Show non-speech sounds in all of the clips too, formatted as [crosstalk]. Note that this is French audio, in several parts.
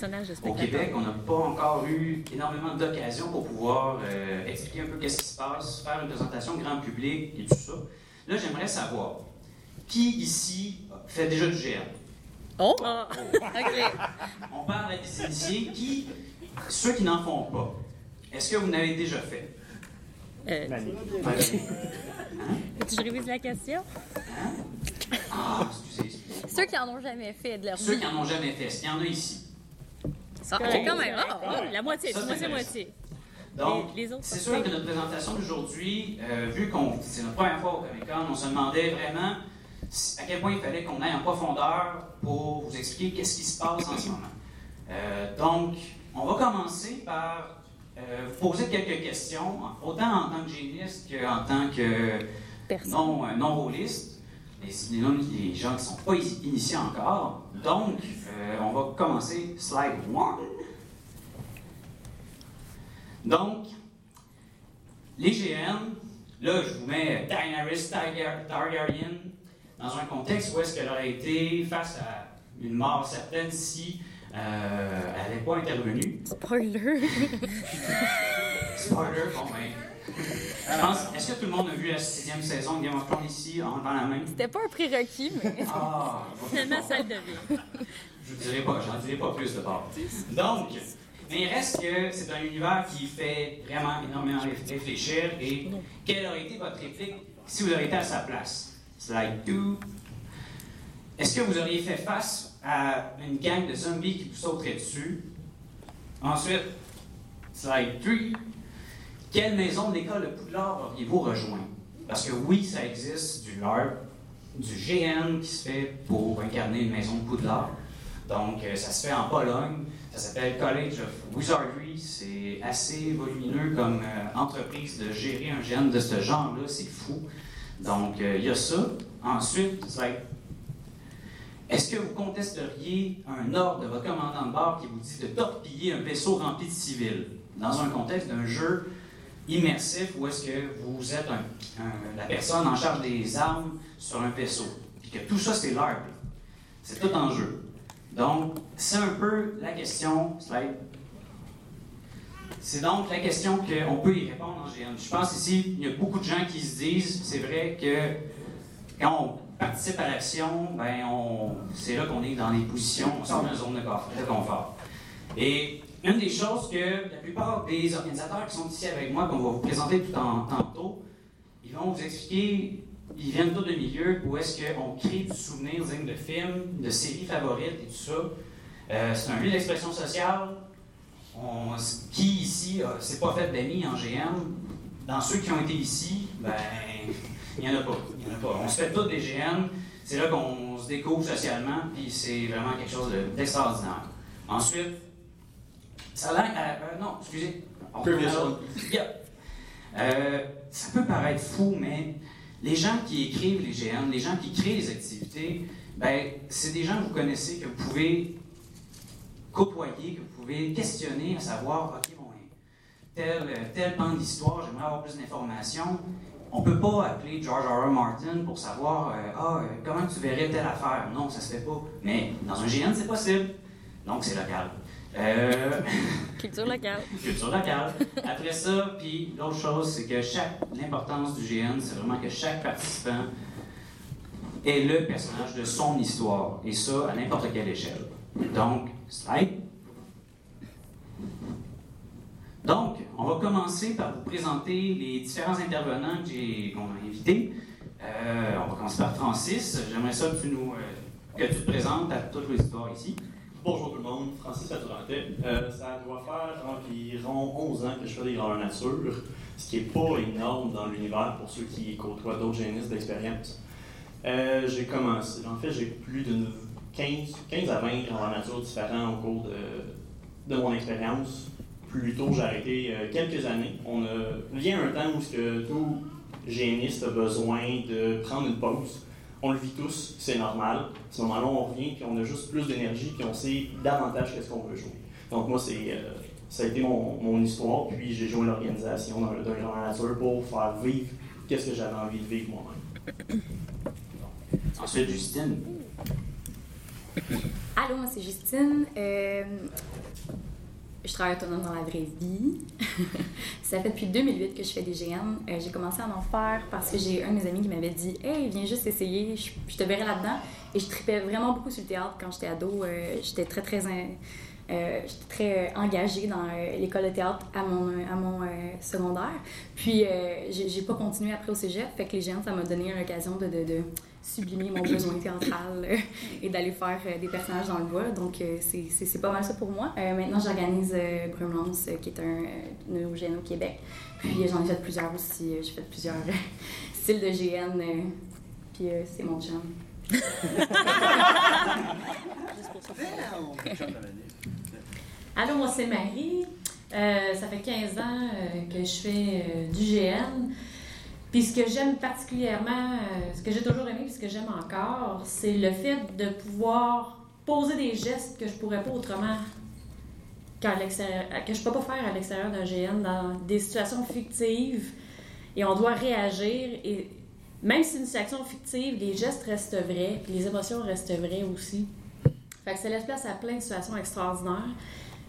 personnage de au. Québec. On n'a pas encore eu énormément d'occasions pour pouvoir euh, expliquer un peu qu'est-ce qui se passe, faire une présentation grand public et tout ça. Là, j'aimerais savoir, qui ici fait déjà du GN? Oh! Ah. [laughs] OK. On parle à des initiés qui, ceux qui n'en font pas. Est-ce que vous n'avez déjà fait? Euh, Mani. tu révises la question? Ah, excusez, excusez. Ceux qui en ont jamais fait de leur Ceux vie. qui n'en ont jamais fait, est-ce qu'il y en a ici? Ça, Correct. quand même. Ah, Ah, la moitié, Ça, c'est moitié-moitié. Donc, c'est sûr que notre présentation d'aujourd'hui, euh, vu qu'on c'est notre première fois au Comic Con, on se demandait vraiment à quel point il fallait qu'on aille en profondeur pour vous expliquer qu'est-ce qui se passe en ce moment. Euh, donc, on va commencer par euh, vous poser quelques questions, autant en tant que géniste qu'en tant que Personne. non, non rôliste, les, les, gens qui ne sont pas initiés encore. Donc, euh, on va commencer slide 1. Donc, les GN, là, je vous mets Daenerys Targar- Targaryen dans un contexte où est-ce qu'elle aurait été face à une mort certaine si euh, elle n'avait pas intervenu. Spoiler. [laughs] Spoiler, bon ben. Est-ce que tout le monde a vu la sixième saison de Game of Thrones ici en levant la main? C'était pas un prérequis, mais. Ah, [laughs] Finalement, ça le devient. [laughs] je ne dirai pas, j'en dirai pas plus de part. Donc, mais il reste que c'est un univers qui fait vraiment énormément ré- réfléchir et quelle aurait été votre réplique si vous auriez été à sa place? Slide 2. Est-ce que vous auriez fait face à une gang de zombies qui vous sauterait dessus? Ensuite, slide 3. Quelle maison de l'école de Poudlard auriez-vous rejoint? Parce que oui, ça existe du LARP, du GN qui se fait pour incarner une maison de Poudlard. Donc, euh, ça se fait en Pologne. Ça s'appelle College of Wizardry. C'est assez volumineux comme euh, entreprise de gérer un GN de ce genre-là. C'est fou. Donc, euh, il y a ça. Ensuite, c'est like, est-ce que vous contesteriez un ordre de votre commandant de bord qui vous dit de torpiller un vaisseau rempli de civils? Dans un contexte d'un jeu immersif où est-ce que vous êtes la personne en charge des armes sur un vaisseau, puis que tout ça c'est l'art, c'est tout en jeu. Donc, c'est un peu la question. C'est donc la question qu'on peut y répondre en GN. Je pense ici, il y a beaucoup de gens qui se disent, c'est vrai que quand on participe à l'action, ben c'est là qu'on est dans les positions, on sort zone de confort- de confort. Et une des choses que la plupart des organisateurs qui sont ici avec moi, qu'on va vous présenter tout en tantôt, ils vont vous expliquer, ils viennent tous de milieux où est-ce qu'on crée du souvenir digne de films, de séries favorites et tout ça. Euh, c'est un lieu d'expression sociale. Qui ici euh, s'est pas fait d'amis en GM? Dans ceux qui ont été ici, ben, il n'y en a pas. En a pas. On se fait tous des GM. C'est là qu'on se découvre socialement, puis c'est vraiment quelque chose de- d'extraordinaire. Ensuite, ça a euh, euh, non, excusez. On. Yeah. Euh, ça peut paraître fou, mais les gens qui écrivent les GN, les gens qui créent les activités, ben, c'est des gens que vous connaissez, que vous pouvez côtoyer, que vous pouvez questionner, à savoir, OK, bon, tel, euh, tel pan d'histoire, j'aimerais avoir plus d'informations. On ne peut pas appeler George R. R. Martin pour savoir, euh, ah, comment tu verrais telle affaire. Non, ça se fait pas. Mais dans un GN, c'est possible. Donc, c'est local. Euh, Culture locale. culture locale. Après ça, puis l'autre chose, c'est que chaque l'importance du GN, c'est vraiment que chaque participant est le personnage de son histoire, et ça à n'importe quelle échelle. Donc, slide. Donc, on va commencer par vous présenter les différents intervenants qu'on a invités. Euh, on va commencer par Francis. J'aimerais ça que tu nous euh, que tu te présentes à toute l'auditoire ici. Bonjour tout le monde, Francis Laturantais. Euh, ça doit faire environ 11 ans que je fais des grandeurs nature, ce qui n'est pas énorme dans l'univers pour ceux qui côtoient d'autres génistes d'expérience. Euh, j'ai commencé, en fait, j'ai plus de 15, 15 à 20 grandeurs nature différents au cours de, de mon expérience. Plus tôt, j'ai arrêté euh, quelques années. On a, a un temps où ce que tout géniste a besoin de prendre une pause. On le vit tous, c'est normal. À ce moment-là, on revient, puis on a juste plus d'énergie, puis on sait davantage qu'est-ce qu'on veut jouer. Donc moi, c'est, euh, ça a été mon, mon histoire, puis j'ai joué l'organisation d'un d'un grand nature pour faire vivre qu'est-ce que j'avais envie de vivre moi-même. Ensuite, Justine. Allô, moi c'est Justine. Euh, je travaille autonome dans la vraie vie. [laughs] ça fait depuis 2008 que je fais des GN. Euh, j'ai commencé à en faire parce que j'ai un de mes amis qui m'avait dit Hey, viens juste essayer, je, te verrai là-dedans. Et je tripais vraiment beaucoup sur le théâtre quand j'étais ado. Euh, j'étais très, très. euh, engagée dans l'école de théâtre à mon, secondaire. Puis, j'ai pas continué après au cégep. Fait que les géants, ça m'a donné l'occasion de, de sublimer mon besoin théâtral euh, et d'aller faire euh, des personnages dans le bois. Donc, euh, c'est- pas mal ça pour moi. Euh, maintenant, j'organise euh, Brumlance, euh, qui est un euh, neurogène au Québec. Puis, j'en ai fait plusieurs aussi. Euh, J'ai fait plusieurs euh, styles de GN. euh, puis, euh, c'est mon chum. Allô, moi c'est Marie. Euh, ça fait 15 ans euh, que je fais euh, du GN. Puis ce que j'aime particulièrement, euh, ce que j'ai toujours aimé, puis ce que j'aime encore, c'est le fait de pouvoir poser des gestes que je pourrais pas autrement que je peux pas faire à l'extérieur d'un GN dans des situations fictives. Et on doit réagir. Et même si c'est une situation fictive, les gestes restent vrais, puis les émotions restent vraies aussi. Fait que ça laisse place à plein de situations extraordinaires,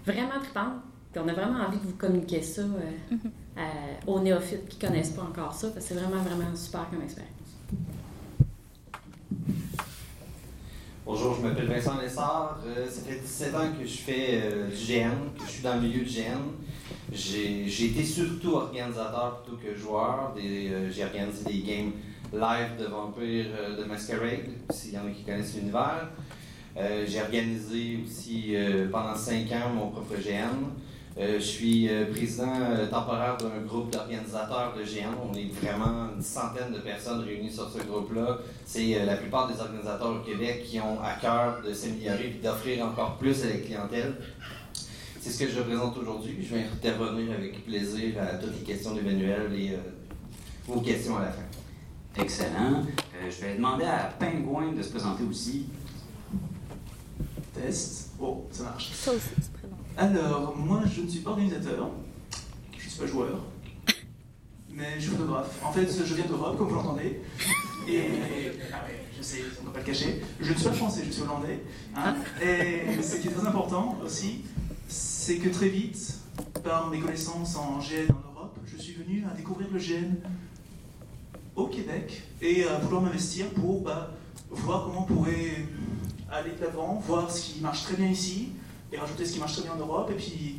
vraiment trippantes. Puis on a vraiment envie de vous communiquer ça euh, à- aux néophytes qui connaissent pas encore ça, c'est vraiment, vraiment super comme expérience. Bonjour, je m'appelle Vincent Lessard. Euh, ça fait 17 ans que je fais euh, du GN, que je suis dans le milieu du GN. J'ai été surtout organisateur plutôt que joueur. Euh, J'ai organisé des games live de Vampire euh, de Masquerade, s'il y en a qui connaissent l'univers. Euh, J'ai organisé aussi euh, pendant 5 ans mon propre GN. Euh, je suis euh, président euh, temporaire d'un groupe d'organisateurs de GN. On est vraiment une centaine de personnes réunies sur ce groupe-là. C'est euh, la plupart des organisateurs au Québec qui ont à cœur de s'améliorer et d'offrir encore plus à la clientèle. C'est ce que je représente aujourd'hui. Je vais intervenir avec plaisir à toutes les questions d'Emmanuel et euh, vos questions à la fin. Excellent. Euh, je vais demander à Pingouin de se présenter aussi. Test. Oh, ça marche. Ça aussi. Alors, moi, je ne suis pas organisateur. Je ne suis pas joueur. Mais je suis photographe. En fait, je viens d'Europe, comme vous l'entendez. Et. Ah ouais, je sais, on ne peut pas le cacher. Je ne suis pas français, je suis hollandais. hein. Et ce qui est très important aussi, c'est que très vite, par mes connaissances en GN en Europe, je suis venu à découvrir le GN au Québec et à vouloir m'investir pour bah, voir comment on pourrait aller de l'avant, voir ce qui marche très bien ici et rajouter ce qui marche très bien en Europe et puis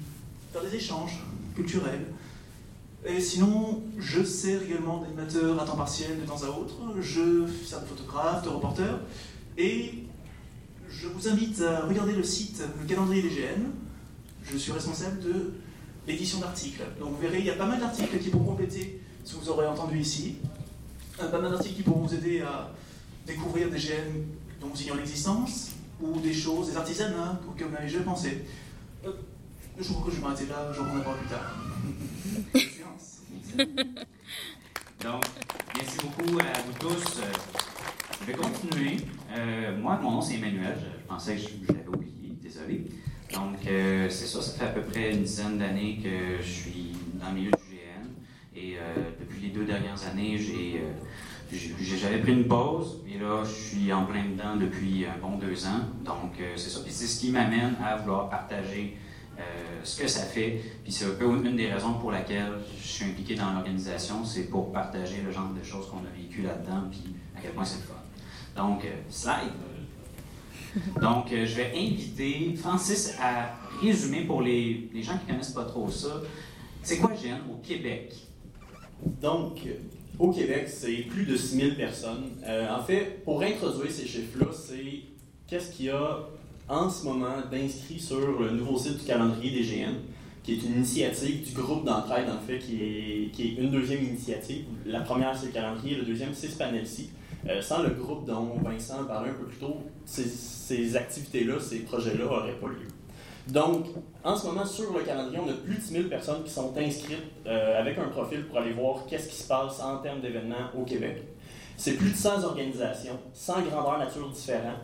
faire des échanges culturels. Et sinon, je sers également d'animateur à temps partiel de temps à autre. Je sers de photographe, de reporter. Et je vous invite à regarder le site, le calendrier des GN. Je suis responsable de l'édition d'articles. Donc vous verrez, il y a pas mal d'articles qui pourront compléter ce que vous aurez entendu ici. Euh, pas mal d'articles qui pourront vous aider à découvrir des GN dont vous ignorez l'existence, ou des choses, des artisanats auxquels vous n'avez jamais pensé. Euh, je crois que je vais m'arrêter là, je reviendrai voir plus tard. [laughs] Donc, merci beaucoup à vous tous. Je vais continuer. Euh, moi, mon nom, c'est Emmanuel. Je, je pensais que je, je l'avais oublié. Désolé. Donc, euh, c'est ça. Ça fait à peu près une dizaine d'années que je suis dans le milieu du GN. Et euh, depuis les deux dernières années, j'ai, euh, j'ai- j'avais pris une pause. Et là, je suis en plein dedans depuis un bon deux ans. Donc, euh, c'est ça. Puis c'est ce qui m'amène à vouloir partager euh, ce que ça fait. Puis c'est un peu une des raisons pour laquelle je suis impliqué dans l'organisation, c'est pour partager le genre de choses qu'on a vécu là-dedans, puis à quel point c'est le fun. Donc, euh, slide. [laughs] Donc, euh, je vais inviter Francis à résumer pour les, les gens qui ne connaissent pas trop ça. C'est quoi GN au Québec? Donc, au Québec, c'est plus de 6000 personnes. Euh, en fait, pour introduire ces chiffres-là, c'est qu'est-ce qu'il y a en ce moment d'inscrit sur le nouveau site du calendrier des GN, qui est une initiative du groupe d'entraide, en fait, qui est, une deuxième initiative. La première, c'est le calendrier, le deuxième, c'est ce panel-ci. Euh, sans le groupe dont Vincent parlait un peu plus tôt, ces, ces activités-là, ces projets-là n'auraient pas lieu. Donc, en ce moment, sur le calendrier, on a plus de 10 000 personnes qui sont inscrites euh, avec un profil pour aller voir qu'est-ce qui se passe en termes d'événements au Québec. C'est plus de 100 organisations, 100 grandeurs nature différents,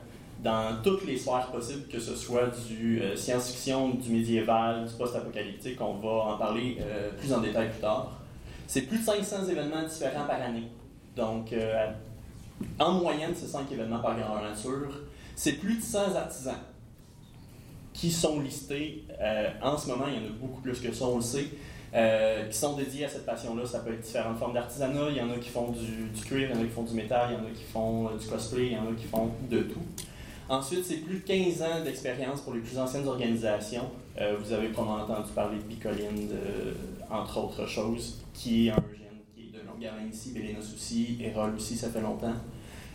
dans toutes les sphères possibles, que ce soit du euh, science-fiction, du médiéval, du post-apocalyptique. On va en parler euh, plus en détail plus tard. C'est plus de 500 événements différents par année. Donc, en moyenne, c'est 5 événements par grandeur nature. C'est plus de 100 artisans. Qui sont listés. Euh, en ce moment, il y en a beaucoup plus que ça, on le sait, euh, qui sont dédiés à cette passion-là. Ça peut être différentes formes d'artisanat. Il y en a qui font du, du cuir, il y en a qui font du métal, il y en a qui font euh, du cosplay, il y en a qui font de tout. Ensuite, c'est plus de 15 ans d'expérience pour les plus anciennes organisations. Vous avez probablement entendu parler de Bicoline, entre autres choses, qui est un gène qui est de longue haleine ici, Bélénos aussi, Erol aussi, ça fait longtemps.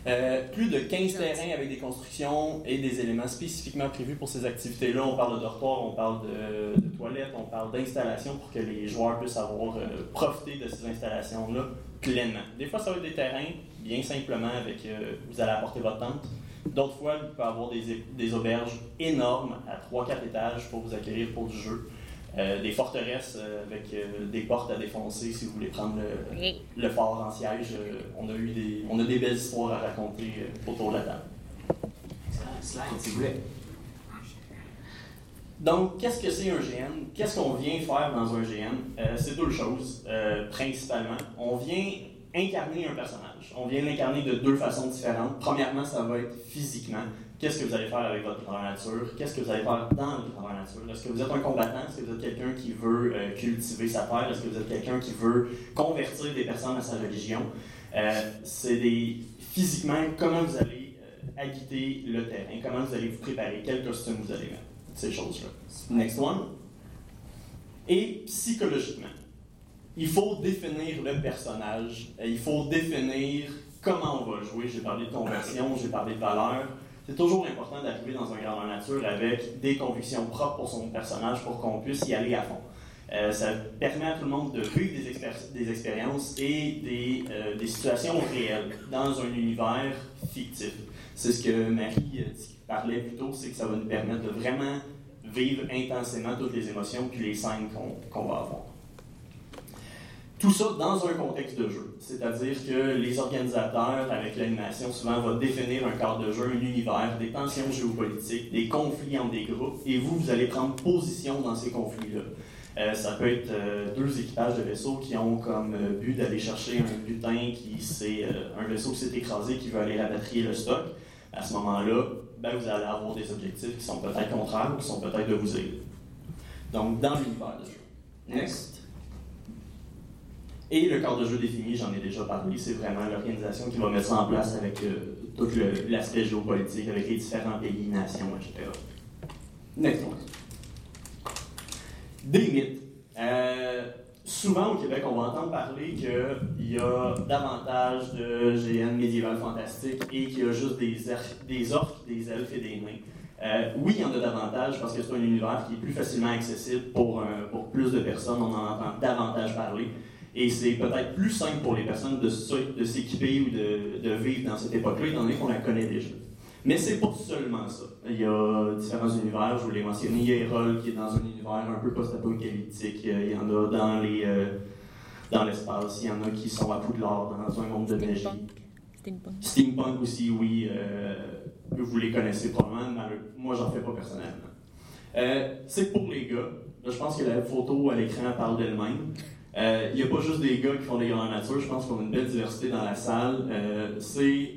Euh, plus de 15 terrains avec des constructions et des éléments spécifiquement prévus pour ces activités-là. On parle de dortoir, on parle de, de toilettes, on parle d'installations pour que les joueurs puissent avoir euh, profité de ces installations-là pleinement. Des fois, ça va être des terrains, bien simplement, avec euh, vous allez apporter votre tente. D'autres fois, il peut y avoir des, auberges énormes à 3-4 étages pour vous accueillir pour du jeu. Euh, des forteresses euh, avec euh, des portes à défoncer si vous voulez prendre le, Oui. le fort en siège. Euh, on, a eu des, on a des belles histoires à raconter euh, autour de la table. Excellent. Slide, s'il vous plaît. Donc, qu'est-ce que c'est un GN? Qu'est-ce qu'on vient faire dans un GN? Euh, c'est deux choses, euh, principalement. On vient incarner un personnage. On vient l'incarner de deux façons différentes. Premièrement, ça va être physiquement. Qu'est-ce que vous allez faire avec votre grandeur nature? Qu'est-ce que vous allez faire dans votre grandeur nature? Est-ce que vous êtes un combattant? Est-ce que vous êtes quelqu'un qui veut euh, cultiver sa terre? Est-ce que vous êtes quelqu'un qui veut convertir des personnes à sa religion? Euh, c'est des physiquement comment vous allez euh, habiter le terrain, comment vous allez vous préparer, quel costume vous allez mettre, ces choses-là. Next one. Et psychologiquement, il faut définir le personnage, euh, il faut définir comment on va jouer. J'ai parlé de conversion, j'ai parlé de valeur. C'est toujours important d'arriver dans un grandeur nature avec des convictions propres pour son personnage pour qu'on puisse y aller à fond. Euh, ça permet à tout le monde de vivre des, expéri- des expériences et des, euh, des situations réelles dans un univers fictif. C'est ce que Marie euh, parlait plus tôt, c'est que ça va nous permettre de vraiment vivre intensément toutes les émotions puis les scènes qu'on va avoir. Tout ça dans un contexte de jeu. C'est-à-dire que les organisateurs, avec l'animation, souvent vont définir un cadre de jeu, un univers, des tensions géopolitiques, des conflits entre des groupes, et vous, vous allez prendre position dans ces conflits-là. Euh, ça peut être euh, deux équipages de vaisseaux qui ont comme euh, but d'aller chercher un butin qui euh, un vaisseau qui s'est écrasé qui veut aller rapatrier le stock. À ce moment-là, ben, vous allez avoir des objectifs qui sont peut-être contraires ou qui sont peut-être de vous aider. Donc, dans l'univers de jeu. Next. Et le cadre de jeu défini, j'en ai déjà parlé, c'est vraiment l'organisation qui va mettre ça en place avec euh, tout l'aspect géopolitique, avec les différents pays, nations, etc. Next one. Des mythes. Euh, souvent au Québec, on va entendre parler qu'il y a davantage de GN médiéval fantastique et qu'il y a juste des, orques, des elfes et des nains. Euh, oui, il y en a davantage parce que c'est un univers qui est plus facilement accessible pour, pour plus de personnes. On en entend davantage parler. Et c'est peut-être plus simple pour les personnes de, s'équiper ou de, de vivre dans cette époque-là, étant donné qu'on la connaît déjà. Mais c'est pas seulement ça. Il y a différents univers, je vous l'ai mentionné. Il y a Erol qui est dans un univers un peu post-apocalyptique. Il y en a dans les euh, dans l'espace. Il y en a qui sont à Poudlard, dans un monde de magie. Steampunk. Steampunk. Steampunk aussi, oui. euh, vous les connaissez probablement, mais moi, j'en fais pas personnellement. Euh, c'est pour les gars. Là, je pense que la photo à l'écran parle d'elle-même. Euh, Il n'y a pas juste des gars qui font des grandes nature. Je pense qu'on a une belle diversité dans la salle. Euh, c'est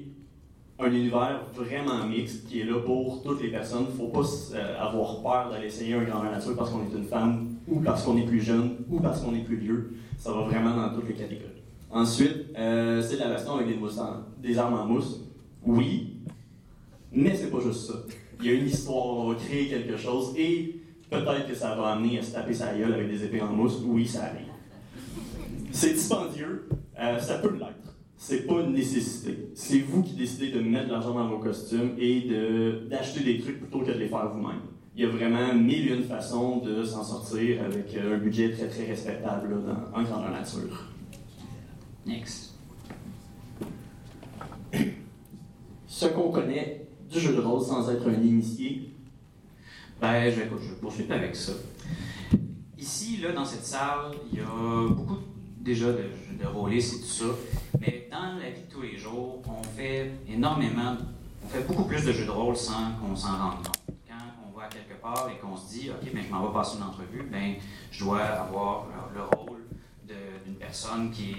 un univers vraiment mixte qui est là pour toutes les personnes. Il ne faut pas euh, avoir peur d'aller essayer un grand nature parce qu'on est une femme, ou parce qu'on est plus jeune, ou parce qu'on est plus vieux. Ça va vraiment dans toutes les catégories. Ensuite, euh, c'est de la baston avec des, des armes en mousse. Oui, mais c'est pas juste ça. Il y a une histoire, on va créer quelque chose et peut-être que ça va amener à se taper sa gueule avec des épées en mousse. Oui, ça arrive. C'est dispendieux, euh, ça peut l'être. C'est pas une nécessité. C'est vous qui décidez de mettre de l'argent dans vos costumes et de- d'acheter des trucs plutôt que de les faire vous-même. Il y a vraiment mille et une façons de s'en sortir avec euh, un budget très très respectable là, dans- en grandeur nature. Next. Ce qu'on connaît du jeu de rôle sans être un initié, Ben, je, écoute, je vais poursuivre avec ça. Ici, là, dans cette salle, il y a beaucoup déjà de de rôlistes et tout ça, mais dans la vie de tous les jours, on fait énormément, on fait beaucoup plus de jeux de rôle sans qu'on s'en rende compte. Quand on va quelque part et qu'on se dit, OK, mais je m'en vais passer une entrevue, ben, je dois avoir le, le rôle d'une personne qui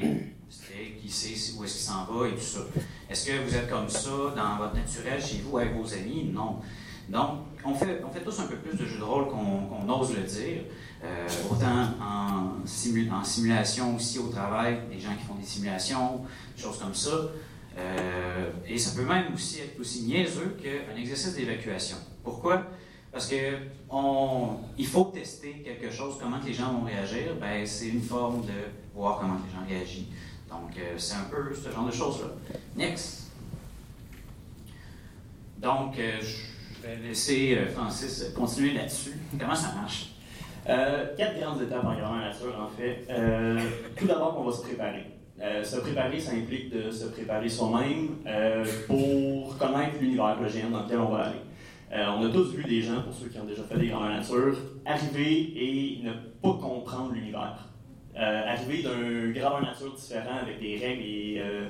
qui sait où est-ce qu'il s'en va et tout ça. Est-ce que vous êtes comme ça dans votre naturel chez vous avec vos amis? Non. Donc, on fait, on fait tous un peu plus de jeux de rôle qu'on ose le dire. Euh, autant en, simu- en simulation aussi au travail, des gens qui font des simulations, des choses comme ça. Euh, et ça peut même aussi être aussi niaiseux qu'un exercice d'évacuation. Pourquoi? Parce que il faut tester quelque chose, comment les gens vont réagir. Ben, c'est une forme de voir comment les gens réagissent. Donc, euh, c'est un peu ce genre de choses-là. Next. Donc, je vais laisser euh, Francis continuer là-dessus. Comment ça marche? Euh, quatre grandes étapes en grandeur nature, en fait. Euh, tout d'abord, on va se préparer. Euh, se préparer, ça implique de se préparer soi-même euh, pour connaître l'univers, le GN dans lequel on va aller. Euh, on a tous vu des gens, pour ceux qui ont déjà fait des grandeurs nature, arriver et ne pas comprendre l'univers. Euh, arriver d'un grandeur nature différent avec des règles et euh,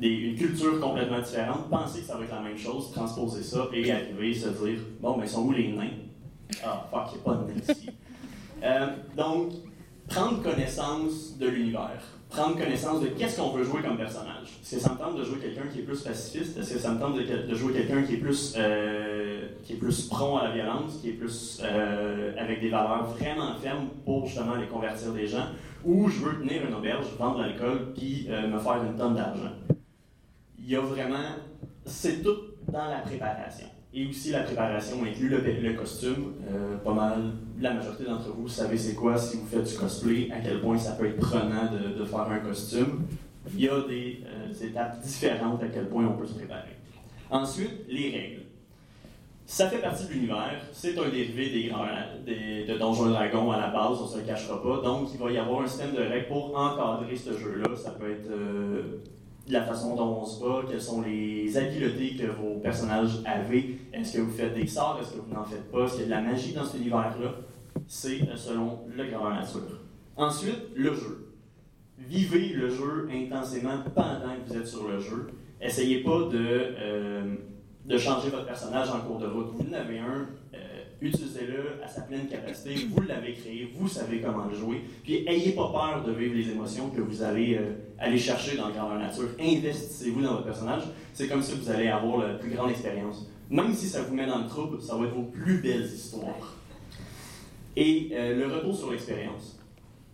des- une culture complètement différente, penser que ça va être la même chose, transposer ça et arriver se dire bon, mais ils sont où les nains? Ah, fuck, il n'y a pas de nains ici. [laughs] Euh, donc, prendre connaissance de l'univers, prendre connaissance de qu'est-ce qu'on veut jouer comme personnage. Est-ce que ça me tente de jouer quelqu'un qui est plus pacifiste? Est-ce que ça me tente de, de jouer quelqu'un qui est plus euh, qui est plus prompt à la violence, qui est plus euh, avec des valeurs vraiment fermes pour justement les convertir des gens? Ou je veux tenir une auberge, vendre de l'alcool, puis euh, me faire une tonne d'argent? Il y a vraiment... C'est tout dans la préparation. Et aussi, la préparation inclut le, costume. Euh, pas mal, la majorité d'entre vous savez c'est quoi si vous faites du cosplay, à quel point ça peut être prenant de, faire un costume. Il y a des euh, étapes différentes à quel point on peut se préparer. Ensuite, les règles. Ça fait partie de l'univers. C'est un dérivé de Donjons Dragons à la base, on se le cachera pas. Donc, il va y avoir un système de règles pour encadrer ce jeu-là. Ça peut être euh, la façon dont on se bat, quelles sont les habiletés que vos personnages avaient. Est-ce que vous faites des sorts, est-ce que vous n'en faites pas, est-ce qu'il y a de la magie dans cet univers-là? C'est euh, selon le grandeur nature. Ensuite, le jeu. Vivez le jeu intensément pendant que vous êtes sur le jeu. Essayez pas de, euh, de changer votre personnage en cours de route. Vous en avez un, utilisez-le à sa pleine capacité. Vous l'avez créé, vous savez comment le jouer. Puis ayez pas peur de vivre les émotions que vous allez euh, aller chercher dans le grandeur nature. Investissez-vous dans votre personnage. C'est comme ça que vous allez avoir la plus grande expérience. Même si ça vous met dans le trouble, ça va être vos plus belles histoires. Et euh, le retour sur l'expérience.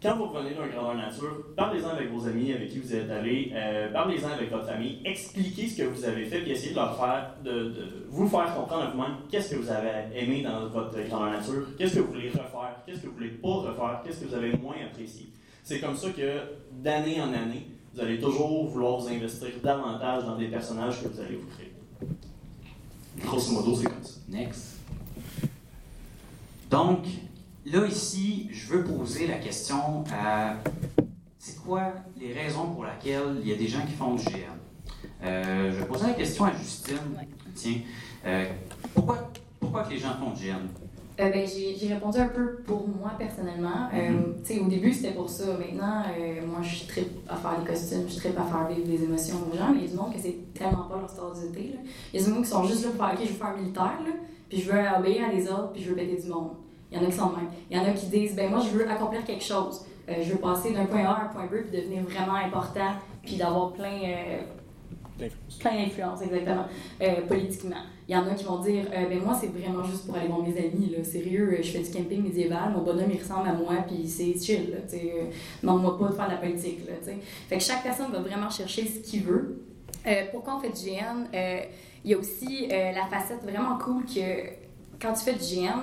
Quand vous revenez d'un grandeur nature, parlez-en avec vos amis avec qui vous êtes allés, euh, parlez-en avec votre famille, expliquez ce que vous avez fait, puis essayez de leur faire, de, vous faire comprendre à vous-même qu'est-ce que vous avez aimé dans votre grandeur nature, qu'est-ce que vous voulez refaire, qu'est-ce que vous voulez pas refaire, qu'est-ce que vous avez moins apprécié. C'est comme ça que d'année en année, vous allez toujours vouloir vous investir davantage dans des personnages que vous allez vous créer. Grosso modo, c'est comme ça. Next. Donc, là, ici, je veux poser la question à c'est quoi les raisons pour lesquelles il y a des gens qui font du GM? Euh, je vais poser la question à Justine. Tiens, euh, pourquoi, pourquoi que les gens font du GM? Euh, ben, j'ai j'ai répondu un peu pour moi personnellement. Sais, au début, c'était pour ça. Maintenant, moi, je suis très à faire des costumes, je suis très à faire vivre des émotions aux gens. Mais il y a du monde que c'est tellement pas leur d'idée. là. Il y a du monde qui sont juste là pour faire, OK, je veux faire militaire, là, puis je veux obéir à des ordres, puis je veux péter du monde. Il y en a qui sont de même. Il y en a qui disent, ben moi, je veux accomplir quelque chose. Euh, je veux passer d'un point A à un point B, puis devenir vraiment important, puis d'avoir plein. euh, plein d'influence, exactement, euh, politiquement. Il y en a qui vont dire, euh, ben moi, c'est vraiment juste pour aller voir mes amis, là. Sérieux, je fais du camping médiéval, mon bonhomme, il ressemble à moi, puis c'est chill, là, tu. Euh, Demande-moi pas de faire de la politique, là, tu sais. Fait que chaque personne va vraiment chercher ce qu'il veut. Pourquoi on fait du GN? Il y a aussi la facette vraiment cool que quand tu fais du GN,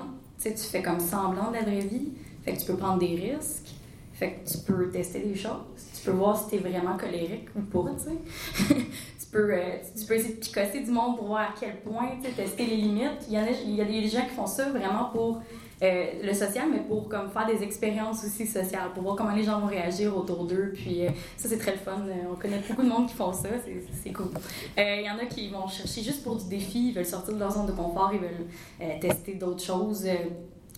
tu fais comme semblant de la vraie vie. Fait que tu peux prendre des risques. Fait que tu peux tester des choses. Tu peux voir si tu es vraiment colérique ou pas, tu sais. [laughs] tu, peux, euh, tu peux essayer de picosser du monde pour voir à quel point, tu sais, tester les limites. Il y a des gens qui font ça vraiment pour euh, le social, mais pour comme, faire des expériences aussi sociales, pour voir comment les gens vont réagir autour d'eux. Puis euh, ça, c'est très le fun. Euh, On connaît beaucoup de monde qui font ça. C'est- cool. Il y en a qui vont chercher juste pour du défi. Ils veulent sortir de leur zone de confort. Ils veulent tester d'autres choses.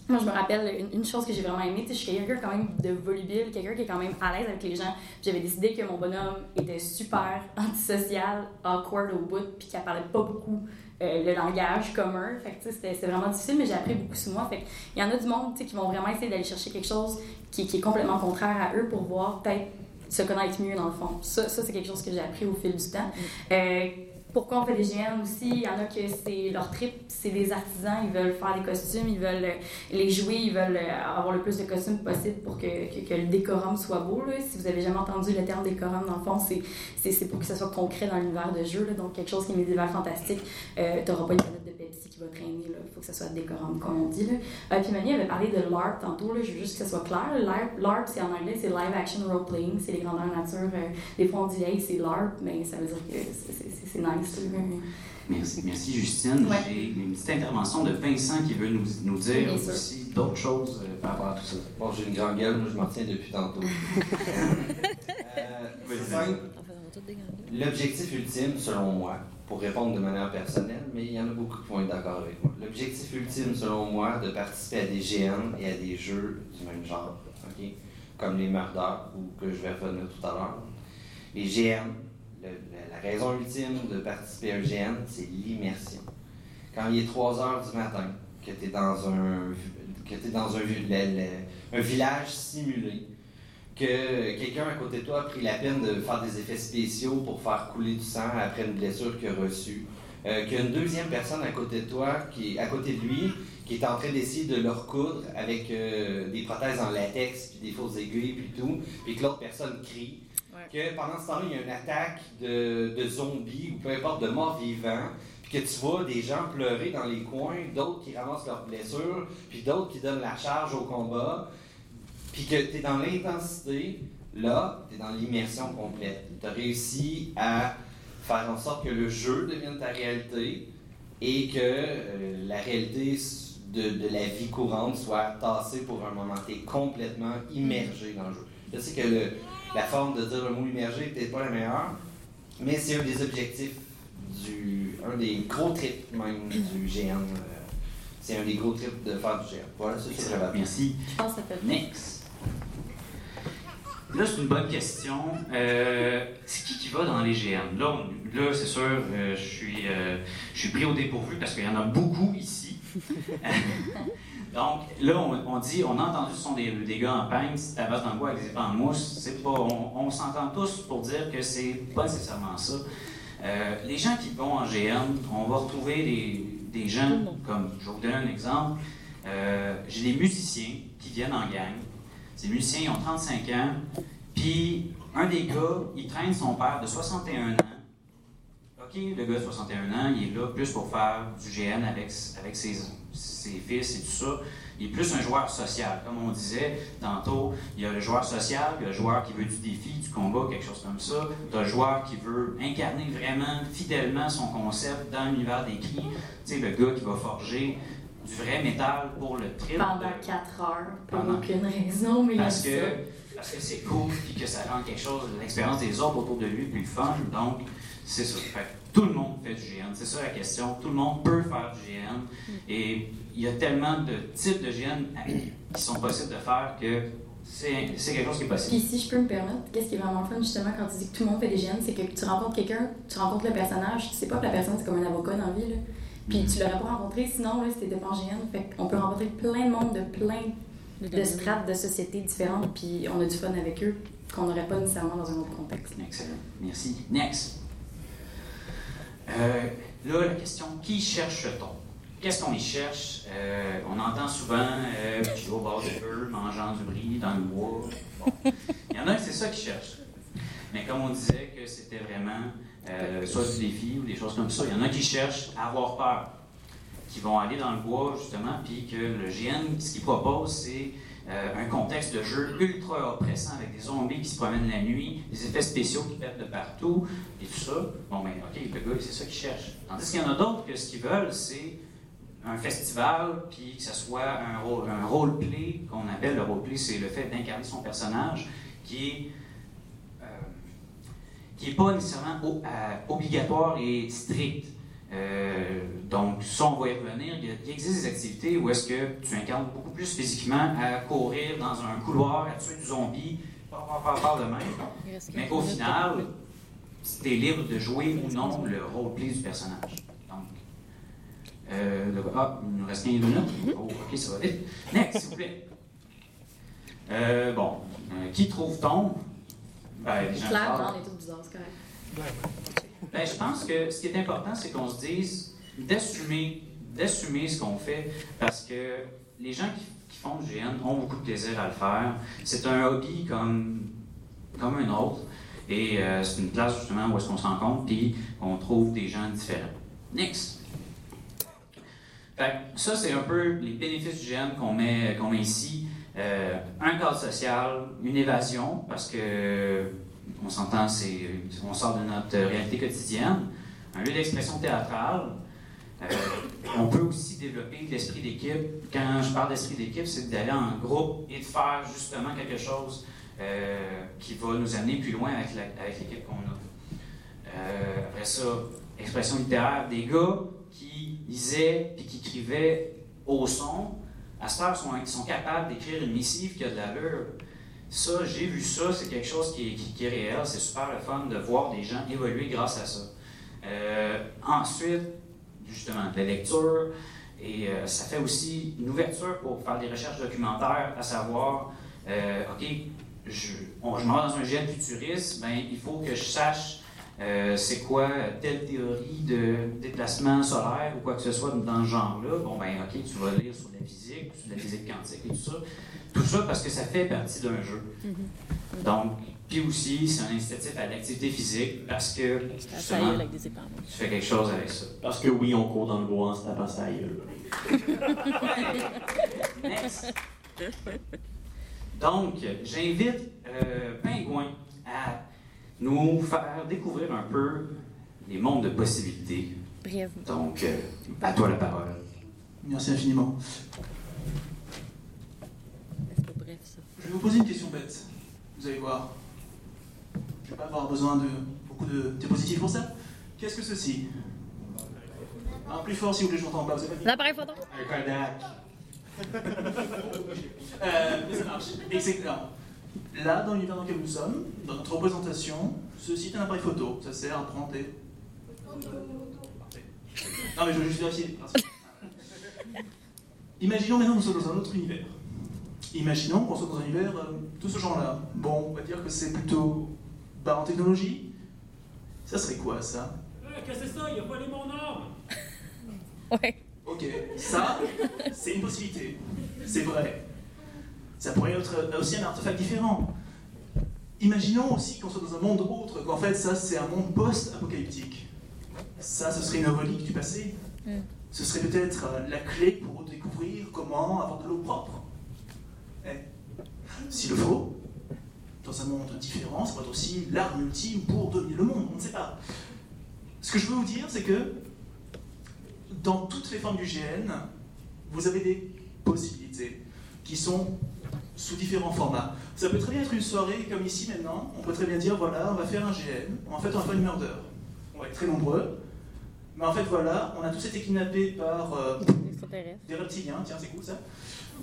Moi, je me rappelle une, chose que j'ai vraiment aimée. Je suis quelqu'un quand même de volubile, quelqu'un qui est quand même à l'aise avec les gens. J'avais décidé que mon bonhomme était super antisocial, awkward au bout, puis qu'il parlait pas beaucoup euh, le langage commun. Fait que, c'était c'était vraiment difficile, mais j'ai appris beaucoup sur moi. Fait il y en a du monde qui vont vraiment essayer d'aller chercher quelque chose qui, qui est complètement contraire à eux pour voir peut-être se connaître mieux dans le fond. Ça, ça c'est quelque chose que j'ai appris au fil du temps. Euh, pourquoi on fait des GN aussi? Il y en a que c'est leur trip, c'est des artisans, ils veulent faire des costumes, ils veulent euh, les jouer, ils veulent euh, avoir le plus de costumes possible pour que, que, le décorum soit beau. Si vous avez jamais entendu le terme décorum, dans le fond, c'est, pour que ça soit concret dans l'univers de jeu. Donc, quelque chose qui est médiéval fantastique. Euh, t'auras pas une canette de Pepsi qui va traîner. Il faut que ça soit décorum, comme on dit. Là. Euh, puis avait parlé de LARP tantôt. Je veux juste que ça soit clair. LARP, LARP c'est en anglais, c'est Live Action Role Playing. C'est les grandeurs nature. Euh, des fois, on dit hey, c'est LARP, mais ça veut dire que c'est nice. Merci, merci Justine. Ouais. J'ai une petite intervention de Vincent qui veut nous, nous dire aussi d'autres choses euh, par rapport à tout ça. Bon, j'ai une grande gueule, moi je m'en tiens depuis tantôt. [laughs] Euh, L'objectif ultime, selon moi, pour répondre de manière personnelle, mais il y en a beaucoup qui vont être d'accord avec moi. L'objectif ultime, selon moi, de participer à des GN et à des jeux du même genre, ok, comme les Murders, ou que je vais revenir tout à l'heure. Les GN, la, raison ultime de participer à un GN, c'est l'immersion. Quand il est 3 heures du matin, que tu es dans un, village simulé, que quelqu'un à côté de toi a pris la peine de faire des effets spéciaux pour faire couler du sang après une blessure qu'il a reçue. Euh, qu'il deuxième personne à côté de toi, qui à côté de lui, qui est en train d'essayer de le recoudre avec euh, des prothèses en latex, puis des fausses aiguilles, puis tout, puis que l'autre personne crie. Que pendant ce temps-là, il y a une attaque de, zombies, ou peu importe, de morts vivants, puis que tu vois des gens pleurer dans les coins, d'autres qui ramassent leurs blessures, puis d'autres qui donnent la charge au combat, puis que tu es dans l'intensité, là, tu es dans l'immersion complète. Tu as réussi à faire en sorte que le jeu devienne ta réalité et que euh, la réalité de, de la vie courante soit tassée pour un moment. Tu es complètement immergé dans le jeu. Je sais que le- la forme de dire le mot immergé n'est peut-être pas la meilleure, mais c'est un des objectifs, du, un des gros trips même du GN. euh, c'est un des gros trips de faire du GN. Voilà, c'est ce que j'avais. Merci. Je pense que ça fait Next. Là, c'est une bonne question. Euh, c'est qui qui va dans les GN? Là, on- là c'est sûr, euh, je suis, euh, je suis pris au dépourvu parce qu'il y en a beaucoup ici. [laughs] Donc, là, on, on dit, on a entendu ce sont des, des gars en peigne, si tabasse dans le bois avec des en mousse. C'est pas, on, on s'entend tous pour dire que c'est pas nécessairement ça. Euh, les gens qui vont en GN, on va retrouver des, des gens comme, je vous donner un exemple. Euh, J'ai des musiciens qui viennent en gang. Ces musiciens, ils ont 35 ans. Puis, un des gars, il traîne son père de 61 ans. OK, le gars de 61 ans, il est là plus pour faire du GN avec, avec ses, ses fils et tout ça. Il est plus un joueur social. Comme on disait tantôt, il y a le joueur social, il y a le joueur qui veut du défi, du combat, quelque chose comme ça. Tu as le joueur qui veut incarner vraiment fidèlement son concept dans l'univers des cris. Tu sais, le gars qui va forger du vrai métal pour le trip. pendant de- 4 heures, pour Pendant- aucune raison, mais il parce ça. Parce que c'est cool, puis que ça rend quelque chose, l'expérience des autres autour de lui plus fun. Donc, c'est ça. Fait que tout le monde fait du GN. C'est ça la question. Tout le monde peut faire du GN. Et il y a tellement de types de GN qui sont possibles de faire que c'est c'est quelque chose qui est Puis possible. si je peux me permettre, qu'est-ce qui est vraiment fun justement quand tu dis que tout le monde fait des GN, c'est que tu rencontres quelqu'un, tu rencontres le personnage, tu sais pas que la personne c'est comme un avocat dans la vie, là. Puis tu l'aurais pas rencontré sinon, là, si t'étais pas en GN. Fait qu'on peut rencontrer plein de monde de plein de strates de sociétés différentes, puis on a du fun avec eux qu'on n'aurait pas nécessairement dans un autre contexte. Excellent. Merci. Next. Euh, là, la question qui cherche-t-on? Qu'est-ce qu'on y cherche? Euh, On entend souvent euh, je suis au bord du feu, mangeant du bris dans le bois. Bon. Il y en a qui c'est ça qu'ils cherchent. Mais comme on disait que c'était vraiment euh, soit du défi ou des choses comme ça, il y en a qui cherchent à avoir peur, qui vont aller dans le bois justement, puis que le GN, ce qu'il propose, c'est euh, un contexte de jeu ultra oppressant avec des zombies qui se promènent la nuit, des effets spéciaux qui pètent de partout, et tout ça. Bon, ben, OK, le gars, c'est ça qu'il cherche. Tandis qu'il y en a d'autres que ce qu'ils veulent, c'est un festival, puis que ce soit un, rôle, un roleplay, qu'on appelle le roleplay, c'est le fait d'incarner son personnage, qui est. euh, qui n'est pas nécessairement euh, obligatoire et strict. Euh, donc, ça, on va y revenir. Il, existe des activités où est-ce que tu incarnes beaucoup plus physiquement à courir dans un couloir, à tuer du zombie, par, par, par, de même. Mais quelques au minutes final, tu es libre de jouer ou non le roleplay du personnage. Donc, euh, le- ah, il nous reste 15 minutes. Oh, ok, ça va vite. Next, s'il vous plaît. Euh, bon, euh, qui trouve-t-on? Ben, les gens Claire, tous bizarres, c'est correct. Ben, je pense que ce qui est important, c'est qu'on se dise d'assumer, d'assumer ce qu'on fait, parce que les gens qui, font du GN ont beaucoup de plaisir à le faire. C'est un hobby comme, comme un autre, et euh, c'est une place justement où est-ce qu'on se rencontre, puis on trouve des gens différents. Next. Ça, c'est un peu les bénéfices du GN qu'on met, qu'on met ici. Euh, un cadre social, une évasion, parce que on s'entend, c'est, on sort de notre réalité quotidienne, un lieu d'expression théâtrale. Euh, on peut aussi développer de l'esprit d'équipe. Quand je parle d'esprit d'équipe, c'est d'aller en groupe et de faire justement quelque chose euh, qui va nous amener plus loin avec, l'équipe qu'on a. Euh, après ça, expression littéraire, des gars qui lisaient puis qui écrivaient au son, à cette heure, sont, sont capables d'écrire une missive qui a de l'allure. Ça, j'ai vu ça, c'est quelque chose qui est, qui- est réel. C'est super le fun de voir des gens évoluer grâce à ça. Euh, ensuite, justement, de la lecture. Et euh, ça fait aussi une ouverture pour faire des recherches documentaires, à savoir, euh, OK, je, on- je m'en dans un gène futuriste, ben, il faut que je sache euh, c'est quoi telle théorie de déplacement solaire ou quoi que ce soit dans ce genre-là? Bon, ben, OK, tu vas lire sur la physique, sur la physique quantique et tout ça. Tout ça parce que ça fait partie d'un jeu. Donc, puis aussi, c'est un incitatif à l'activité physique parce que, Ça avec des tu fais quelque chose avec ça. Parce que oui, on court dans le bois en se tapant sa gueule. [laughs] Donc, j'invite euh, Pingouin à nous faire découvrir un peu les mondes de possibilités. Brièvement. Donc, euh, à toi la parole. Merci infiniment. Pas bref, ça. Je vais vous poser une question bête. Vous allez voir. Je vais pas avoir besoin de beaucoup de diapositives pour ça. Qu'est-ce que ceci? Un plus fort si vous voulez, je m'entends pas. Vous avez pas L'appareil photo? Un Kodak. [laughs] Euh, mais ça marche. Et c'est non. Là, dans l'univers dans lequel nous sommes, dans notre représentation, ceci est un appareil photo. Ça sert à prendre des. Parfait. Non, mais je veux juste vérifier. Imaginons maintenant que nous sommes dans un autre univers. Imaginons qu'on soit dans un univers euh, de ce genre-là. Bon, on va dire que c'est plutôt bas en technologie. Ça serait quoi, ça? Qu'est-ce que c'est ça? Il a volé mon arme! Ouais. Ok, ça, c'est une possibilité. C'est vrai. Ça pourrait être aussi un artefact différent. Imaginons aussi qu'on soit dans un monde autre, qu'en fait, ça, c'est un monde post-apocalyptique. Ça, ce serait une relique du passé. Mm. Ce serait peut-être euh, la clé pour découvrir comment avoir de l'eau propre. Eh, S'il le faut, dans un monde différent, ça pourrait être aussi l'arme ultime pour dominer le monde, on ne sait pas. Ce que je veux vous dire, c'est que dans toutes les formes du GN, vous avez des possibilités qui sont sous différents formats. Ça peut très bien être une soirée comme ici maintenant. On peut très bien dire voilà, on va faire un GN. En fait, on va faire une murder. On va être très nombreux. Mais en fait, voilà, on a tous été kidnappés par euh, des reptiliens. Tiens, c'est cool ça.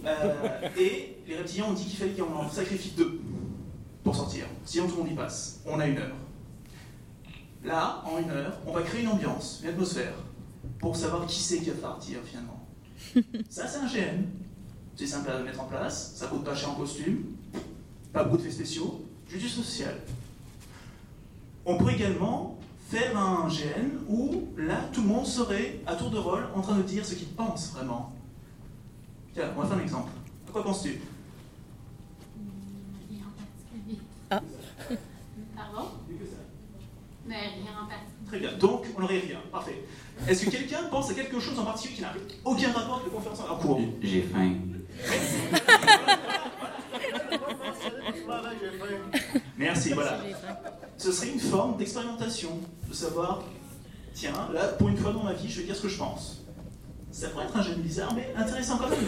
Euh, et les reptiliens ont dit qu'il fallait qu'on en sacrifie deux pour sortir. Sinon, tout le monde y passe. On a une heure. Là, en une heure, on va créer une ambiance, une atmosphère, pour savoir qui c'est qui va partir finalement. [laughs] Ça, c'est un GN. C'est simple à mettre en place, ça coûte pas cher en costume, pas beaucoup d'effets spéciaux, juste du social. On peut également faire un GN où là, tout le monde serait à tour de rôle en train de dire ce qu'il pense vraiment. Tiens, on va faire un exemple. À quoi penses-tu? Rien en particulier. Ah. Pardon? Mais rien en particulier. Très bien, donc on n'aurait rien. Parfait. Est-ce que quelqu'un pense à quelque chose en particulier qui n'a aucun rapport avec la conférence en cours J'ai faim. Merci, voilà. Ce serait une forme d'expérimentation, de savoir, tiens, là, pour une fois dans ma vie, je vais dire ce que je pense. Ça pourrait être un jeu bizarre, mais intéressant quand même.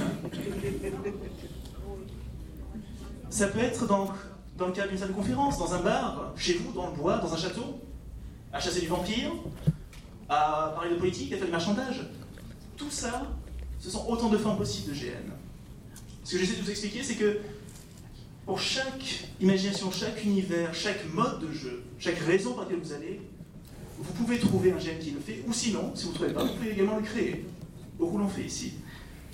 Ça peut être donc dans le cadre d'une salle de conférence, dans un bar, chez vous, dans le bois, dans un château, à chasser du vampire, à parler de politique, à faire du marchandage. Tout ça, ce sont autant de formes possibles de GN. Ce que j'essaie de vous expliquer, c'est que pour chaque imagination, chaque univers, chaque mode de jeu, chaque raison par laquelle vous allez, vous pouvez trouver un GN qui le fait, ou sinon, si vous ne trouvez pas, vous pouvez également le créer. Beaucoup l'ont fait ici.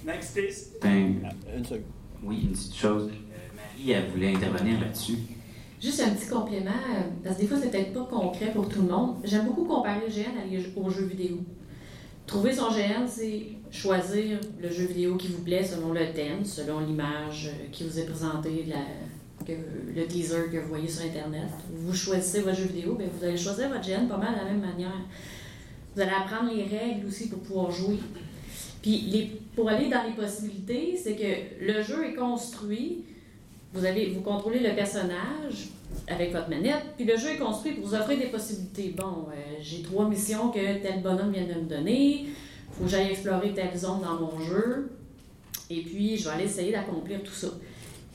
Next, please. Ben, Une seconde. oui, une petite chose. Euh, Marie, elle voulait intervenir là-dessus. Juste un petit complément, euh, parce que des fois, c'est peut-être pas concret pour tout le monde. J'aime beaucoup comparer le GN aux jeux vidéo. Trouver son GN, c'est choisir le jeu vidéo qui vous plaît selon le thème, selon l'image euh, qui vous est présentée, le teaser que vous voyez sur Internet. Vous choisissez votre jeu vidéo, bien, vous allez choisir votre GN pas mal de la même manière. Vous allez apprendre les règles aussi pour pouvoir jouer. Puis les, pour aller dans les possibilités, c'est que le jeu est construit, vous, avez, vous contrôlez le personnage avec votre manette, puis le jeu est construit pour vous offrir des possibilités. Bon, euh, j'ai trois missions que tel bonhomme vient de me donner, faut que j'aille explorer telle zone dans mon jeu, et puis je vais aller essayer d'accomplir tout ça.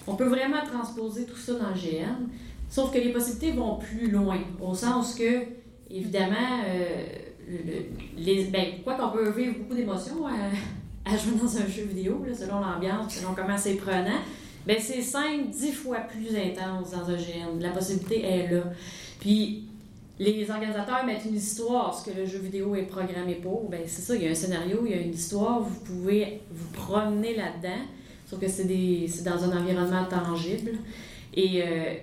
On peut vraiment transposer tout ça dans le GN, sauf que les possibilités vont plus loin, au sens que, évidemment, euh, le- les, ben, quoi qu'on peut vivre beaucoup d'émotions à, [laughs] à jouer dans un jeu vidéo, selon l'ambiance, selon comment c'est prenant, ben c'est 5, 10 fois plus intense dans un GN. La possibilité est là. Puis, les organisateurs mettent une histoire, ce que le jeu vidéo est programmé pour. Ben c'est ça, il y a un scénario, il y a une histoire, vous pouvez vous promener là-dedans, sauf que c'est des- c'est dans un environnement tangible. Et euh,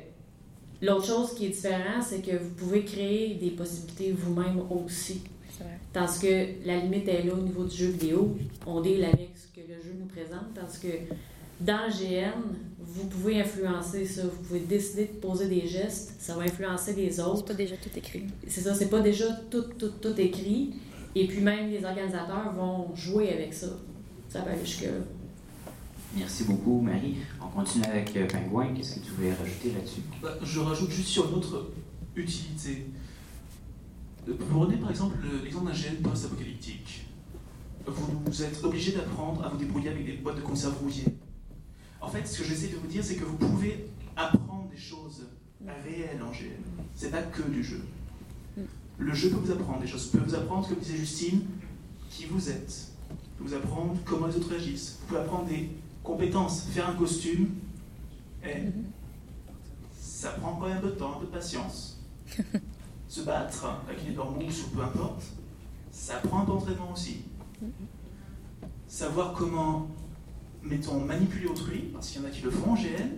l'autre chose qui est différente, c'est que vous pouvez créer des possibilités vous-même aussi. Tandis que la limite est là au niveau du jeu vidéo. On deal avec ce que le jeu nous présente. Tandis que dans le GN, vous pouvez influencer ça. Vous pouvez décider de poser des gestes. Ça va influencer les C'est autres. pas déjà tout écrit. C'est ça, c'est pas déjà tout, tout, tout écrit. Et puis même les organisateurs vont jouer avec ça. Ça va aller jusque-là. Merci beaucoup, Marie. On continue avec euh, Pingouin. Qu'est-ce que tu voulais rajouter là-dessus? Bah, je rajoute juste sur une autre utilité. Euh, Vous prenez par exemple le- l'exemple d'un GN post-apocalyptique. Vous êtes obligé d'apprendre à vous débrouiller avec des boîtes de conserve rouillées. En fait, ce que j'essaie de vous dire, c'est que vous pouvez apprendre des choses réelles en GN. C'est pas que du jeu. Le jeu peut vous apprendre des choses, peut vous apprendre, comme disait Justine, qui vous êtes. Peut vous apprendre comment les autres réagissent. Vous pouvez apprendre des compétences. Faire un costume, eh, ça prend quand même un peu de temps, un peu de patience. [laughs] Se battre avec une mousse ou peu importe, ça prend un peu d'entraînement aussi. Savoir comment, mettons, manipuler autrui, parce qu'il y en a qui le font en GN,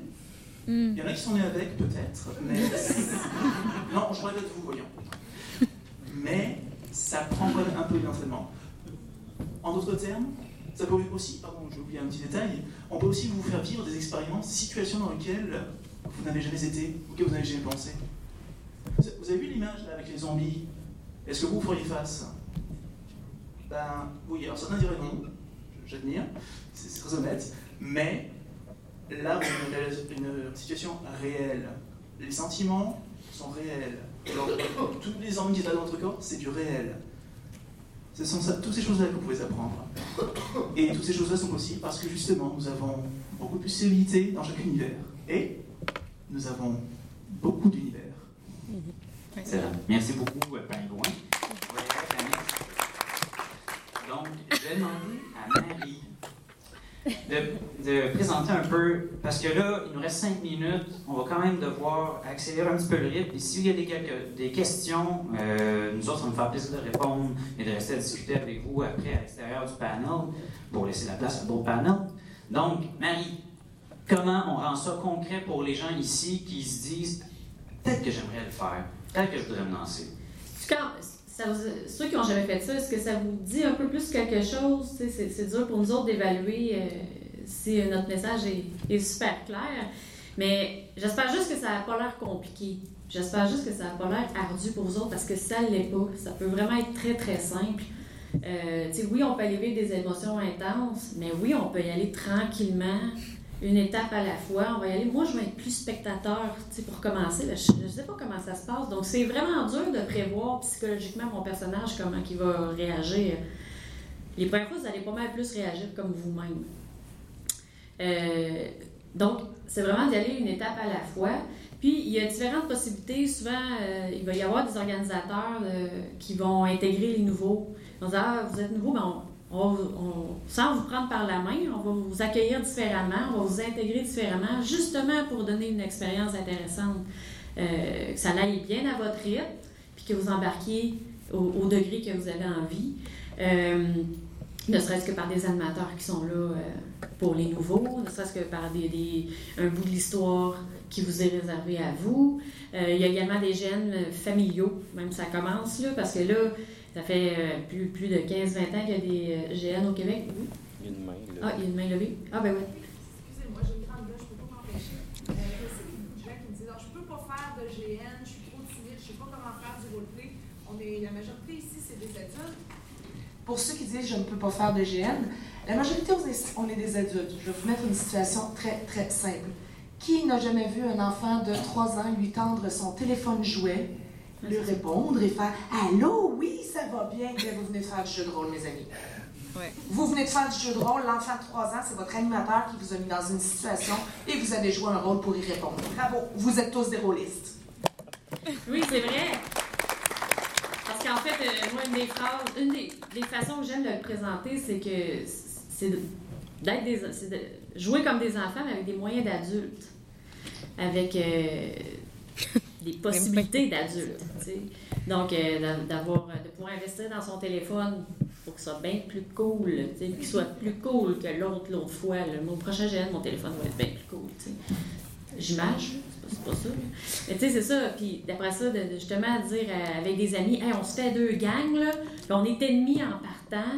il y en a qui sont nés avec, peut-être, mais. [laughs] non, je rêve de vous, voyons. Mais ça prend quand même un peu d'entraînement. En d'autres termes, ça peut aussi, pardon, j'ai oublié un petit détail, on peut aussi vous faire vivre des expériences, des situations dans lesquelles vous n'avez jamais été, auxquelles vous n'avez jamais pensé. Vous avez vu l'image là avec les zombies? Est-ce que vous feriez face? Ben oui, alors certains diraient non, j'admire, c'est c'est très honnête, mais là, on a une situation réelle. Les sentiments sont réels. Alors, [coughs] tous les envies qui sont dans votre corps, c'est du réel. Ce sont ça- toutes ces choses-là que vous pouvez apprendre. Et toutes ces choses-là sont possibles parce que justement, nous avons beaucoup de possibilités dans chaque univers. Et nous avons beaucoup d'univers. Excellent. Merci beaucoup, Pingouin. On va y aller avec la next. Donc, je vais demander à Marie de, présenter un peu, parce que là, il nous reste cinq minutes. On va quand même devoir accélérer un petit peu le rythme. Et s'il y a des, questions, euh, nous autres, ça va nous faire plaisir de répondre et de rester à discuter avec vous après à l'extérieur du panel pour laisser la place à d'autres panels. Donc, Marie, comment on rend ça concret pour les gens ici qui se disent peut-être que j'aimerais le faire, peut-être que je voudrais me lancer? Ça vous- ceux qui n'ont jamais fait ça, est-ce que ça vous dit un peu plus quelque chose? C'est dur pour nous autres d'évaluer euh, si euh, notre message est, est super clair. Mais j'espère juste que ça n'a pas l'air compliqué. J'espère juste que ça n'a pas l'air ardu pour vous autres parce que ça ne l'est pas. Ça peut vraiment être très, très simple. Euh, oui, on peut aller vivre des émotions intenses, mais oui, on peut y aller tranquillement, une étape à la fois. On va y aller. Moi, je vais être plus spectateur, pour commencer. là. je ne sais pas comment ça se passe. Donc, c'est vraiment dur de prévoir psychologiquement mon personnage, comment il va réagir. Les premières fois, vous allez pas mal plus réagir comme vous-même. Euh, donc, c'est vraiment d'y aller une étape à la fois. Puis, il y a différentes possibilités. Souvent, euh, il va y avoir des organisateurs euh, qui vont intégrer les nouveaux. Ils vont dire Ah, vous êtes nouveau, mais sans vous prendre par la main, on va vous accueillir différemment, on va vous intégrer différemment, justement pour donner une expérience intéressante. Euh, que ça aille bien à votre rythme, puis que vous embarquiez au, degré que vous avez envie. Euh, ne serait-ce que par des animateurs qui sont là euh, pour les nouveaux, ne serait-ce que par des- un bout de l'histoire qui vous est réservé à vous. Euh, il y a également des gènes euh, familiaux, même ça commence là, parce que là, ça fait euh, plus, plus de 15-20 ans qu'il y a des euh, GN au Québec. Oui. Il y a une main, là. Ah, il y a une main levée. Ah, ben oui. Excusez-moi, j'ai 32, je peux pas m'empêcher. Euh, je sais qu'il y a beaucoup de gens qui me disent Ah, Je peux pas faire de GN, je suis trop timide, je sais pas comment faire du roleplay. On est, la majorité ici, c'est des adultes. Pour ceux qui disent Je ne peux pas faire de GN, la majorité, on est, on est des adultes. Je vais vous mettre une situation très, très simple. Qui n'a jamais vu un enfant de 3 ans lui tendre son téléphone jouet, lui répondre et faire Allô, oui, ça va bien. Bien, vous venez de faire du jeu de rôle, mes amis. Vous venez de faire du jeu de rôle, l'enfant de 3 ans, c'est votre animateur qui vous a mis dans une situation et vous avez joué un rôle pour y répondre. Bravo, vous êtes tous des rôlistes. Oui, c'est vrai. Parce qu'en fait, euh, moi, une des phrases, une des, des façons que j'aime de le présenter, c'est que c'est de- d'être des, c'est de jouer comme des enfants, mais avec des moyens d'adultes, avec euh, [laughs] des possibilités sais. Donc, euh, d'a- d'avoir, de pouvoir investir dans son téléphone pour que ce soit bien plus cool, qu'il soit plus cool que l'autre l'autre fois. Mon prochain GN, mon téléphone va être bien plus cool. J'image, c'est pas, ça. Mais tu sais, c'est ça. Puis d'après ça, de, de justement dire avec des amis, hey, on se fait deux gangs, là, puis on est ennemis en partant.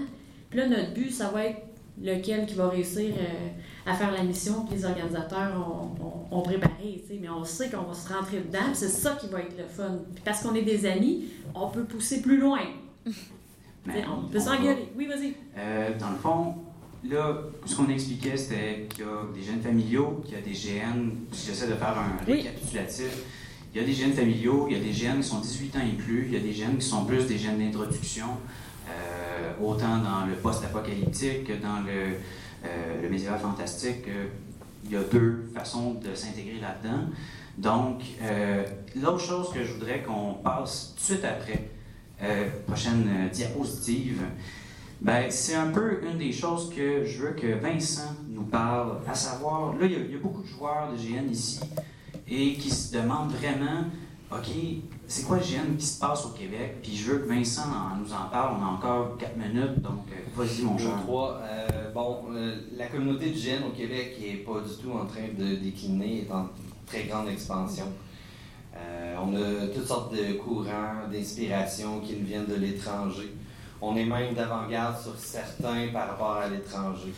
Puis là, notre but, ça va être lequel qui va réussir euh, à faire la mission, puis les organisateurs ont, ont- ont préparé, tu sais. Mais on sait qu'on va se rentrer dedans, puis c'est ça qui va être le fun. Puis parce qu'on est des amis, on peut pousser plus loin. [laughs] On peut va- s'engueuler. Oui, vas-y. Euh, dans le fond, là, ce qu'on expliquait, c'était qu'il y a des jeunes familiaux, qu'il y a des GN, si j'essaie de faire un Oui. récapitulatif, il y a des jeunes familiaux, il y a des GN qui sont 18 ans et plus, il y a des GN qui sont plus des GN d'introduction, euh, autant dans le post-apocalyptique que dans le, euh, médiéval fantastique. euh, il y a deux façons de s'intégrer là-dedans. Donc, euh, l'autre chose que je voudrais qu'on passe tout de suite après, euh, prochaine euh, diapositive, ben, c'est un peu une des choses que je veux que Vincent nous parle, à savoir, là, il y a, il y a beaucoup de joueurs de GN ici et qui se demandent vraiment, OK, c'est quoi le GN qui se passe au Québec? Puis je veux que Vincent en- nous en parle, on a encore quatre minutes, donc euh, vas-y mon cher. Jour 3. euh, bon, euh, la communauté du GN au Québec n'est pas du tout en train de décliner, est en très grande expansion. Euh, on a toutes sortes de courants, d'inspiration qui nous viennent de l'étranger. On est même d'avant-garde sur certains par rapport à l'étranger.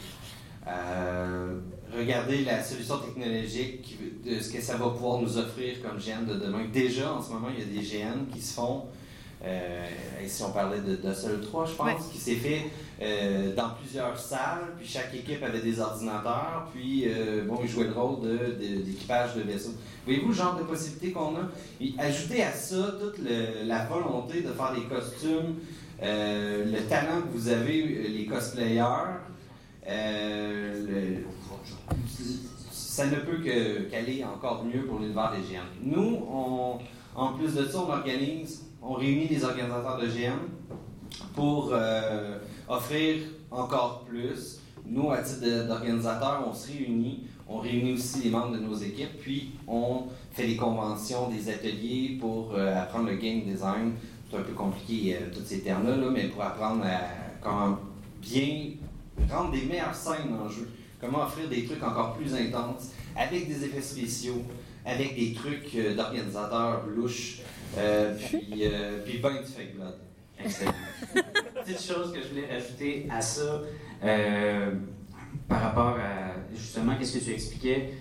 Euh, regardez la solution technologique, de ce que ça va pouvoir nous offrir comme GN de demain. Déjà, en ce moment, il y a des GN qui se font, euh, et si on parlait de, de Seul 3, je pense, Ouais. qui s'est fait euh, dans plusieurs salles, puis chaque équipe avait des ordinateurs, puis euh, bon, ils jouaient le rôle de- de- d'équipage de, vaisseau. Voyez-vous le genre de possibilités qu'on a? Et ajoutez à ça toute le- la volonté de faire des costumes, le talent que vous avez, les cosplayers, euh, ça ne peut qu'aller encore mieux pour l'univers des GM. Nous, en plus de ça, on organise, on réunit les organisateurs de GM pour euh, offrir encore plus. Nous, à titre de- d'organisateur, on se réunit, on réunit aussi les membres de nos équipes, puis on fait des conventions, des ateliers pour euh, apprendre le game design. C'est un peu compliqué, tous ces termes-là, là, mais pour apprendre à comment bien rendre des meilleures scènes en jeu, comment offrir des trucs encore plus intenses, avec des effets spéciaux, avec des trucs euh, d'organisateurs louches, euh, puis, euh, puis ben du fake blood. Excellent. [laughs] Petite chose que je voulais rajouter à ça, euh, par rapport à justement, qu'est-ce que tu expliquais?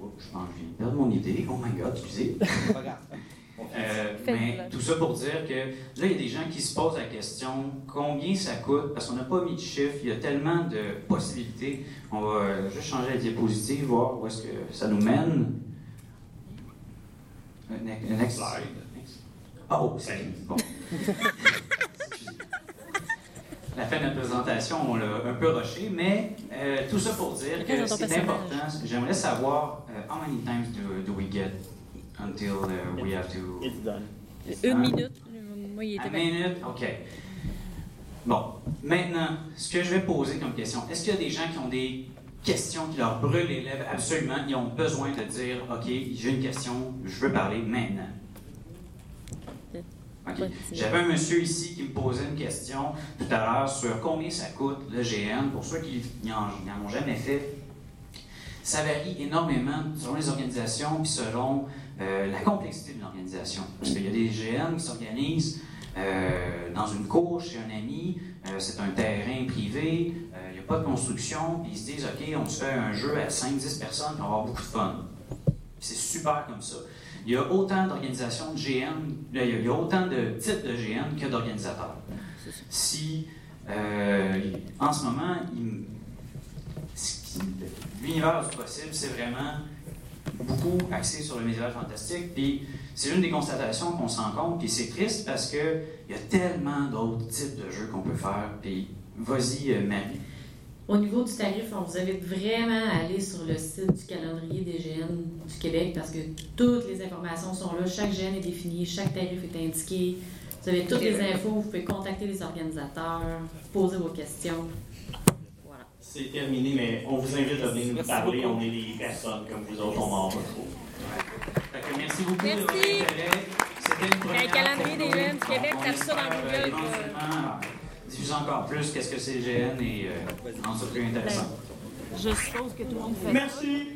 Oh, je pense que je viens de perdre mon idée. Oh my god, excusez. Euh, mais tout ça pour dire que là, il y a des gens qui se posent la question combien ça coûte? Parce qu'on n'a pas mis de chiffre, il y a tellement de possibilités. On va euh, juste changer la diapositive, voir où est-ce que ça nous mène. Euh, next- next slide. Next. Oh, c'est bon. [laughs] La fin de notre présentation, on l'a un peu rushé, mais euh, tout ça pour dire que c'est important. J'aimerais savoir euh, how many times do, do we get until uh, we have to. It's done. Une minute. Moi, il À était bien. minute, OK. Bon, maintenant, ce que je vais poser comme question, est-ce qu'il y a des gens qui ont des questions qui leur brûlent les lèvres? Absolument, ils ont besoin de dire, OK, j'ai une question, je veux parler maintenant. OK. Pas de- J'avais un monsieur ici qui me posait une question tout à l'heure sur combien ça coûte le GN. Pour ceux qui n'en ont jamais fait, ça varie énormément selon les organisations puis selon euh, la complexité d'une organisation. Parce qu'il y a des GN qui s'organisent euh, dans une cour chez un ami, euh, c'est un terrain privé, il n'y a pas de construction, puis ils se disent OK, on se fait un jeu à 5-10 personnes, va avoir beaucoup de fun. C'est super comme ça. Il y a autant d'organisations de GN, il y a- autant de types de GN que d'organisateurs. Si, en ce moment, l'univers du possible, c'est vraiment beaucoup axé sur le médiéval fantastique, puis c'est une des constatations qu'on se rend compte, puis c'est triste parce que il y a tellement d'autres types de jeux qu'on peut faire, puis vas-y, euh, Marie. Au niveau du tarif, on vous invite vraiment à aller sur le site du calendrier des GN du Québec parce que toutes les informations sont là. Chaque GN est défini, chaque tarif est indiqué. Vous avez toutes les infos, vous pouvez contacter les organisateurs, poser vos questions. C'est terminé, mais on vous invite à venir nous parler. beaucoup. On est des personnes comme vous autres, on m'en que merci beaucoup Merci. de votre intérêt. C'était une première Un calendrier des jeunes du Québec, tape ça dans Google, euh, éventuellement, euh, diffuser encore plus qu'est-ce que c'est le GN et euh, rendre ça plus intéressant. Je suppose que tout le monde fait ça. Merci!